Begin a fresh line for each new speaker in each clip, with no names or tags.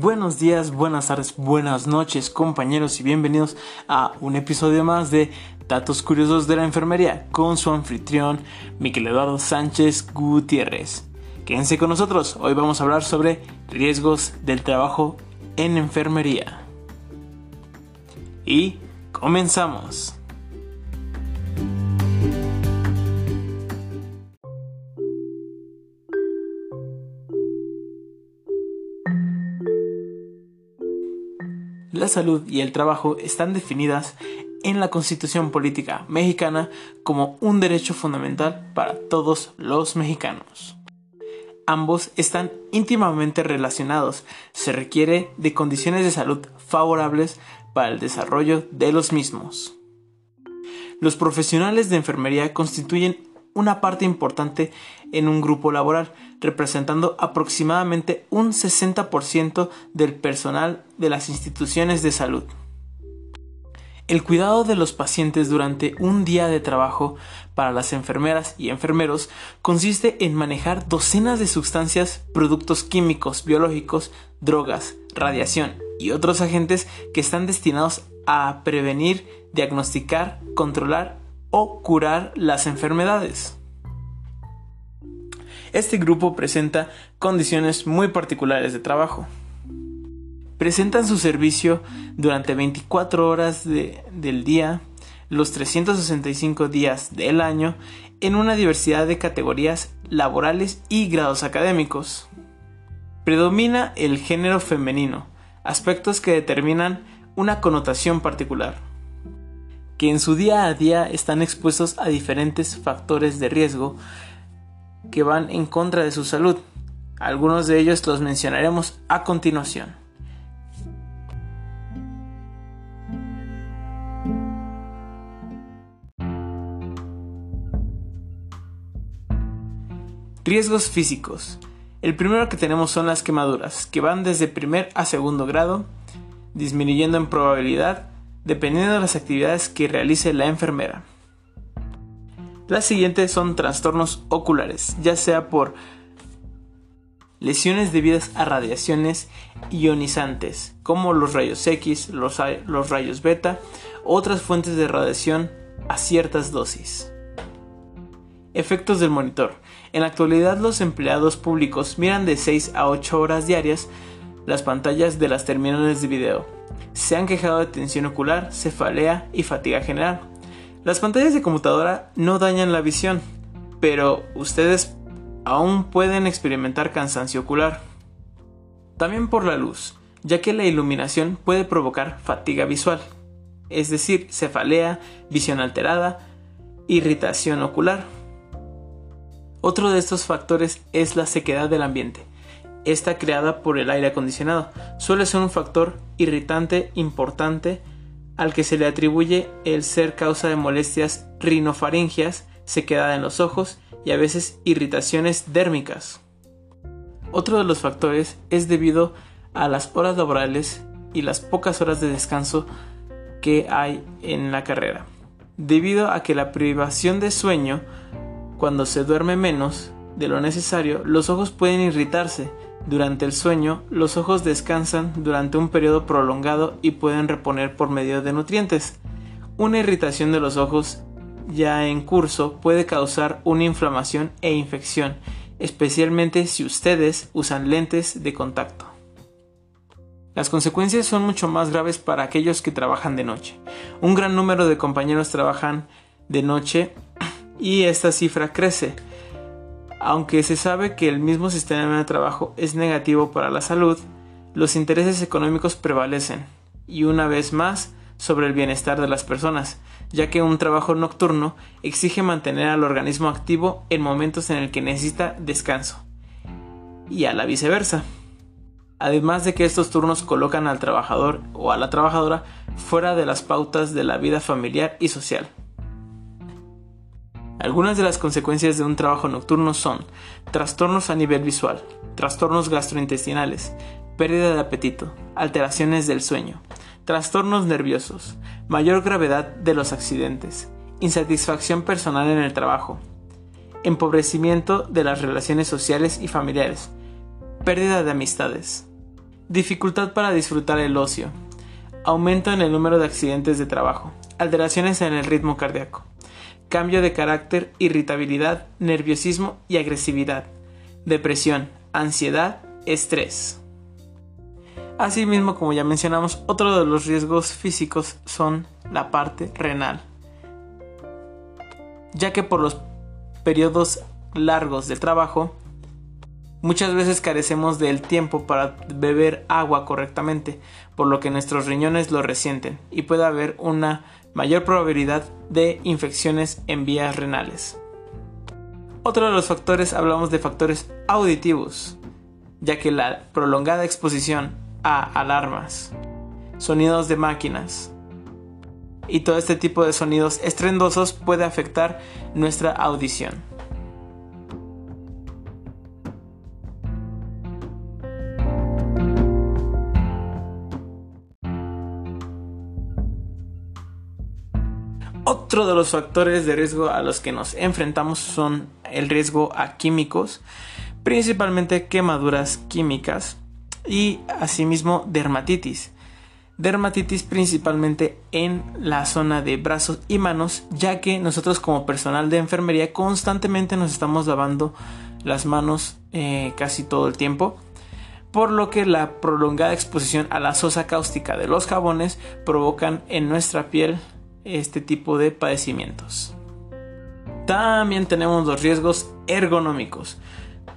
Buenos días, buenas tardes, buenas noches compañeros y bienvenidos a un episodio más de Datos Curiosos de la Enfermería con su anfitrión Miquel Eduardo Sánchez Gutiérrez. Quédense con nosotros, hoy vamos a hablar sobre riesgos del trabajo en enfermería. Y comenzamos. Salud y el trabajo están definidas en la Constitución Política Mexicana como un derecho fundamental para todos los mexicanos. Ambos están íntimamente relacionados. Se requiere de condiciones de salud favorables para el desarrollo de los mismos. Los profesionales de enfermería constituyen una parte importante en un grupo laboral, representando aproximadamente un 60% del personal de las instituciones de salud. El cuidado de los pacientes durante un día de trabajo para las enfermeras y enfermeros consiste en manejar docenas de sustancias, productos químicos, biológicos, drogas, radiación y otros agentes que están destinados a prevenir, diagnosticar, controlar o curar las enfermedades. Este grupo presenta condiciones muy particulares de trabajo. Presentan su servicio durante 24 horas del día, los 365 días del año, en una diversidad de categorías laborales y grados académicos. Predomina el género femenino, aspectos que determinan una connotación particular, que en su día a día están expuestos a diferentes factores de riesgo que van en contra de su salud. Algunos de ellos los mencionaremos a continuación. Riesgos físicos. El primero que tenemos son las quemaduras, que van desde primer a segundo grado, disminuyendo en probabilidad dependiendo de las actividades que realice la enfermera. Las siguientes son trastornos oculares, ya sea por lesiones debidas a radiaciones ionizantes, como los rayos X, los, rayos beta, otras fuentes de radiación a ciertas dosis. Efectos del monitor. En la actualidad los empleados públicos miran de 6 a 8 horas diarias las pantallas de las terminales de video. Se han quejado de tensión ocular, cefalea y fatiga general. Las pantallas de computadora no dañan la visión, pero ustedes aún pueden experimentar cansancio ocular. También por la luz, ya que la iluminación puede provocar fatiga visual, es decir, cefalea, visión alterada, irritación ocular. Otro de estos factores es la sequedad del ambiente. Esta creada por el aire acondicionado suele ser un factor irritante importante al que se le atribuye el ser causa de molestias rinofaringias, sequedad en los ojos y a veces irritaciones dérmicas. Otro de los factores es debido a las horas laborales y las pocas horas de descanso que hay en la carrera. Debido a que la privación de sueño, cuando se duerme menos de lo necesario, los ojos pueden irritarse, durante el sueño, los ojos descansan durante un periodo prolongado y pueden reponer por medio de nutrientes. Una irritación de los ojos ya en curso puede causar una inflamación e infección, especialmente si ustedes usan lentes de contacto. Las consecuencias son mucho más graves para aquellos que trabajan de noche. Un gran número de compañeros trabajan de noche y esta cifra crece aunque se sabe que el mismo sistema de trabajo es negativo para la salud, los intereses económicos prevalecen, y una vez más, sobre el bienestar de las personas, ya que un trabajo nocturno exige mantener al organismo activo en momentos en el que necesita descanso, y a la viceversa. Además de que estos turnos colocan al trabajador o a la trabajadora fuera de las pautas de la vida familiar y social. Algunas de las consecuencias de un trabajo nocturno son trastornos a nivel visual, trastornos gastrointestinales, pérdida de apetito, alteraciones del sueño, trastornos nerviosos, mayor gravedad de los accidentes, insatisfacción personal en el trabajo, empobrecimiento de las relaciones sociales y familiares, pérdida de amistades, Dificultad para disfrutar el ocio. Aumento en el número de accidentes de trabajo. Alteraciones en el ritmo cardíaco. Cambio de carácter, irritabilidad, nerviosismo y agresividad. Depresión, ansiedad, estrés. Asimismo, como ya mencionamos, otro de los riesgos físicos son la parte renal, ya que por los periodos largos de trabajo, muchas veces carecemos del tiempo para beber agua correctamente, por lo que nuestros riñones lo resienten y puede haber una mayor probabilidad de infecciones en vías renales. Otro de los factores hablamos de factores auditivos, ya que la prolongada exposición a alarmas, sonidos de máquinas y todo este tipo de sonidos estrendosos puede afectar nuestra audición. Otro de los factores de riesgo a los que nos enfrentamos son el riesgo a químicos, principalmente quemaduras químicas, y asimismo dermatitis. Dermatitis principalmente en la zona de brazos y manos, ya que nosotros como personal de enfermería constantemente nos estamos lavando las manos eh, casi todo el tiempo, por lo que la prolongada exposición a la sosa cáustica de los jabones provocan en nuestra piel este tipo de padecimientos. También tenemos los riesgos ergonómicos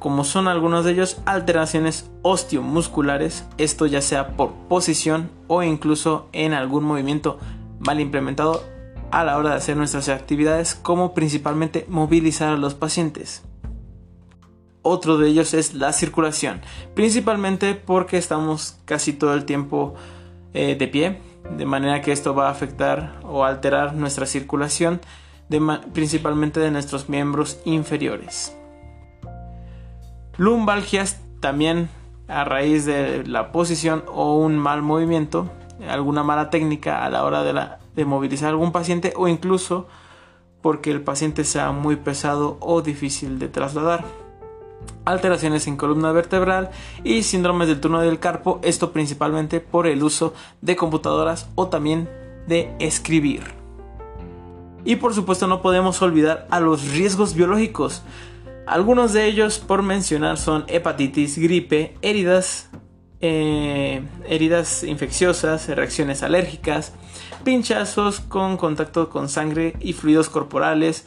como son algunos de ellos alteraciones osteomusculares, esto ya sea por posición o incluso en algún movimiento mal implementado a la hora de hacer nuestras actividades, como principalmente movilizar a los pacientes. Otro de ellos es la circulación, principalmente porque estamos casi todo el tiempo eh, de pie, de manera que esto va a afectar o alterar nuestra circulación, principalmente de nuestros miembros inferiores. Lumbalgias también a raíz de la posición o un mal movimiento, alguna mala técnica a la hora de, de movilizar a algún paciente o incluso porque el paciente sea muy pesado o difícil de trasladar. Alteraciones en columna vertebral y síndromes del turno del carpo, esto principalmente por el uso de computadoras o también de escribir. Y por supuesto no podemos olvidar a los riesgos biológicos. Algunos de ellos, por mencionar, son hepatitis, gripe, heridas, eh, heridas infecciosas, reacciones alérgicas, pinchazos con contacto con sangre y fluidos corporales,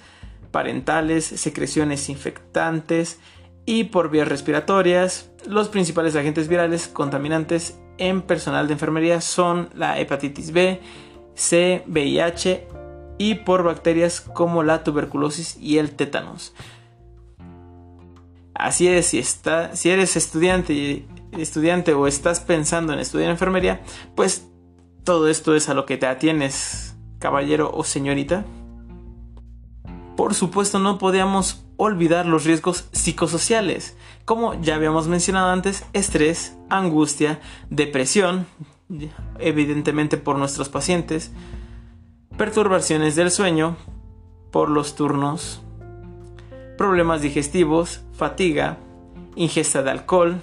parentales, secreciones infectantes y por vías respiratorias. Los principales agentes virales contaminantes en personal de enfermería son la hepatitis B, C, VIH y por bacterias como la tuberculosis y el tétanos. Así es, si, está, si eres estudiante, estudiante o estás pensando en estudiar enfermería, pues todo esto es a lo que te atienes, caballero o señorita. Por supuesto, no podíamos olvidar los riesgos psicosociales, como ya habíamos mencionado antes, estrés, angustia, depresión, evidentemente por nuestros pacientes, perturbaciones del sueño, por los turnos, problemas digestivos, fatiga, ingesta de alcohol,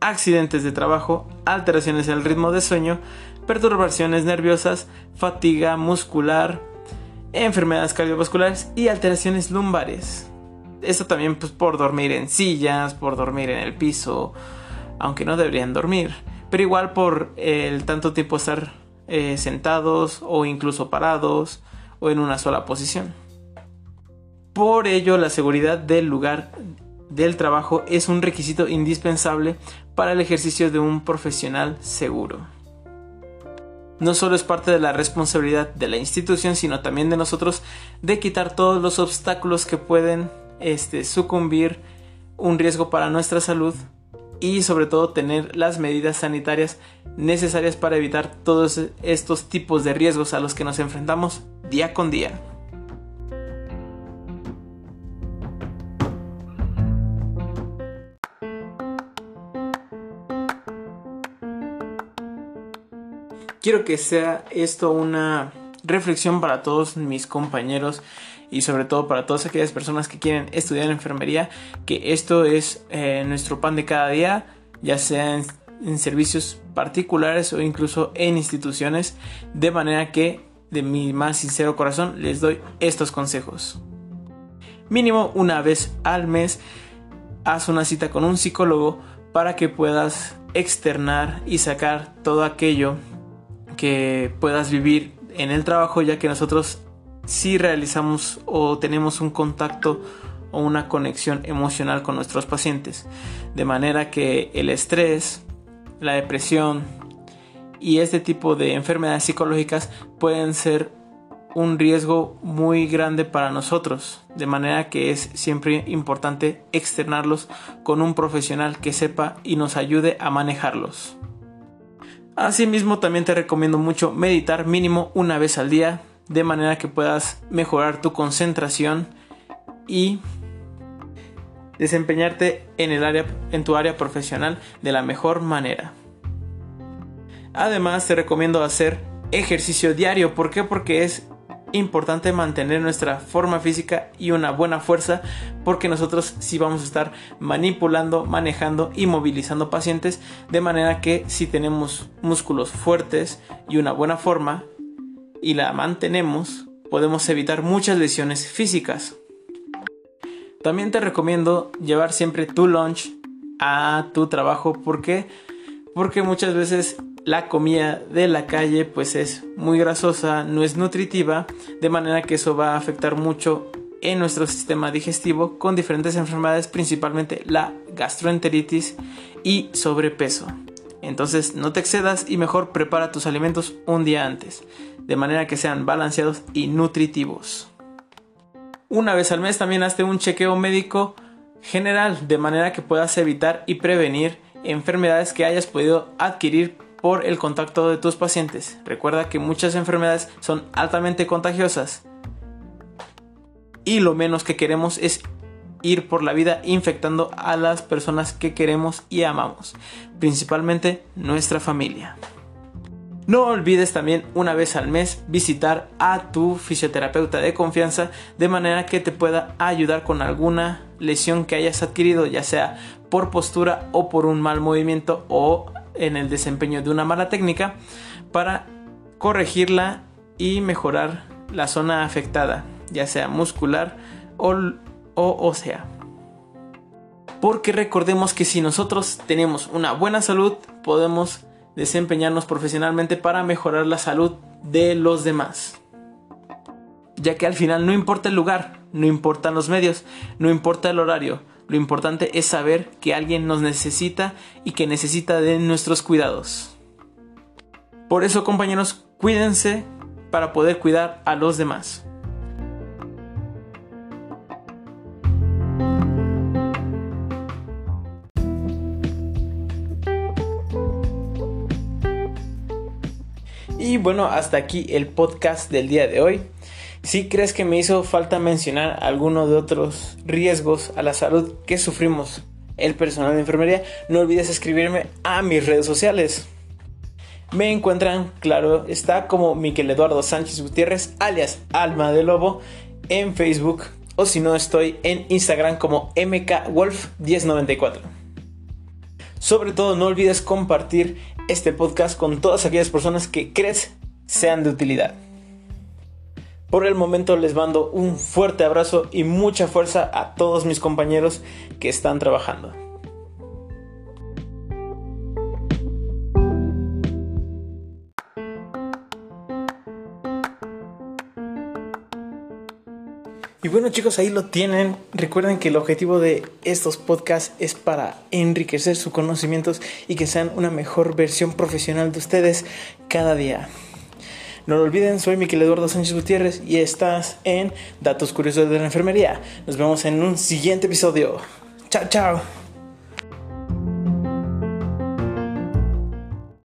accidentes de trabajo, alteraciones en el ritmo de sueño, perturbaciones nerviosas, fatiga muscular, enfermedades cardiovasculares y alteraciones lumbares. Esto también pues, por dormir en sillas, por dormir en el piso, aunque no deberían dormir, pero igual por el tanto tiempo estar eh, sentados o incluso parados o en una sola posición. Por ello, la seguridad del lugar del trabajo es un requisito indispensable para el ejercicio de un profesional seguro. No solo es parte de la responsabilidad de la institución, sino también de nosotros de quitar todos los obstáculos que pueden este, sucumbir un riesgo para nuestra salud y sobre todo tener las medidas sanitarias necesarias para evitar todos estos tipos de riesgos a los que nos enfrentamos día con día. quiero que sea esto una reflexión para todos mis compañeros y sobre todo para todas aquellas personas que quieren estudiar enfermería, que esto es eh, nuestro pan de cada día, ya sea en servicios particulares o incluso en instituciones, de manera que de mi más sincero corazón les doy estos consejos. Mínimo una vez al mes haz una cita con un psicólogo para que puedas externar y sacar todo aquello que puedas vivir en el trabajo ya que nosotros si realizamos o tenemos un contacto o una conexión emocional con nuestros pacientes. De manera que el estrés, la depresión y este tipo de enfermedades psicológicas pueden ser un riesgo muy grande para nosotros, de manera que es siempre importante externarlos con un profesional que sepa y nos ayude a manejarlos. Asimismo, también te recomiendo mucho meditar mínimo una vez al día, de manera que puedas mejorar tu concentración y desempeñarte en, el área, en tu área profesional de la mejor manera. Además, te recomiendo hacer ejercicio diario. ¿Por qué? Porque es importante mantener nuestra forma física y una buena fuerza porque nosotros sí vamos a estar manipulando, manejando y movilizando pacientes de manera que si tenemos músculos fuertes y una buena forma y la mantenemos podemos evitar muchas lesiones físicas. También te recomiendo llevar siempre tu lunch a tu trabajo porque porque muchas veces la comida de la calle pues es muy grasosa, no es nutritiva, de manera que eso va a afectar mucho en nuestro sistema digestivo con diferentes enfermedades, principalmente la gastroenteritis y sobrepeso. Entonces no te excedas y mejor prepara tus alimentos un día antes, de manera que sean balanceados y nutritivos. Una vez al mes también hazte un chequeo médico general, de manera que puedas evitar y prevenir enfermedades que hayas podido adquirir por el contacto de tus pacientes. Recuerda que muchas enfermedades son altamente contagiosas y lo menos que queremos es ir por la vida infectando a las personas que queremos y amamos, principalmente nuestra familia. No olvides también una vez al mes visitar a tu fisioterapeuta de confianza de manera que te pueda ayudar con alguna lesión que hayas adquirido, ya sea por postura o por un mal movimiento o en el desempeño de una mala técnica para corregirla y mejorar la zona afectada, ya sea muscular o, o ósea. Porque recordemos que si nosotros tenemos una buena salud, podemos desempeñarnos profesionalmente para mejorar la salud de los demás. Ya que al final no importa el lugar, no importan los medios, no importa el horario, lo importante es saber que alguien nos necesita y que necesita de nuestros cuidados. Por eso compañeros, cuídense para poder cuidar a los demás. Y bueno, hasta aquí el podcast del día de hoy. Si crees que me hizo falta mencionar alguno de otros riesgos a la salud que sufrimos el personal de enfermería, no olvides escribirme a mis redes sociales. Me encuentran, claro, está como Miquel Eduardo Sánchez Gutiérrez, alias Alma de Lobo, en Facebook, o si no, estoy en Instagram como MKWolf1094. Sobre todo, no olvides compartir este podcast con todas aquellas personas que crees sean de utilidad. Por el momento les mando un fuerte abrazo y mucha fuerza a todos mis compañeros que están trabajando. Y bueno chicos, ahí lo tienen. Recuerden que el objetivo de estos podcasts es para enriquecer sus conocimientos y que sean una mejor versión profesional de ustedes cada día. No lo olviden, soy Miquel Eduardo Sánchez Gutiérrez y estás en Datos Curiosos de la Enfermería. Nos vemos en un siguiente episodio. Chao, chao.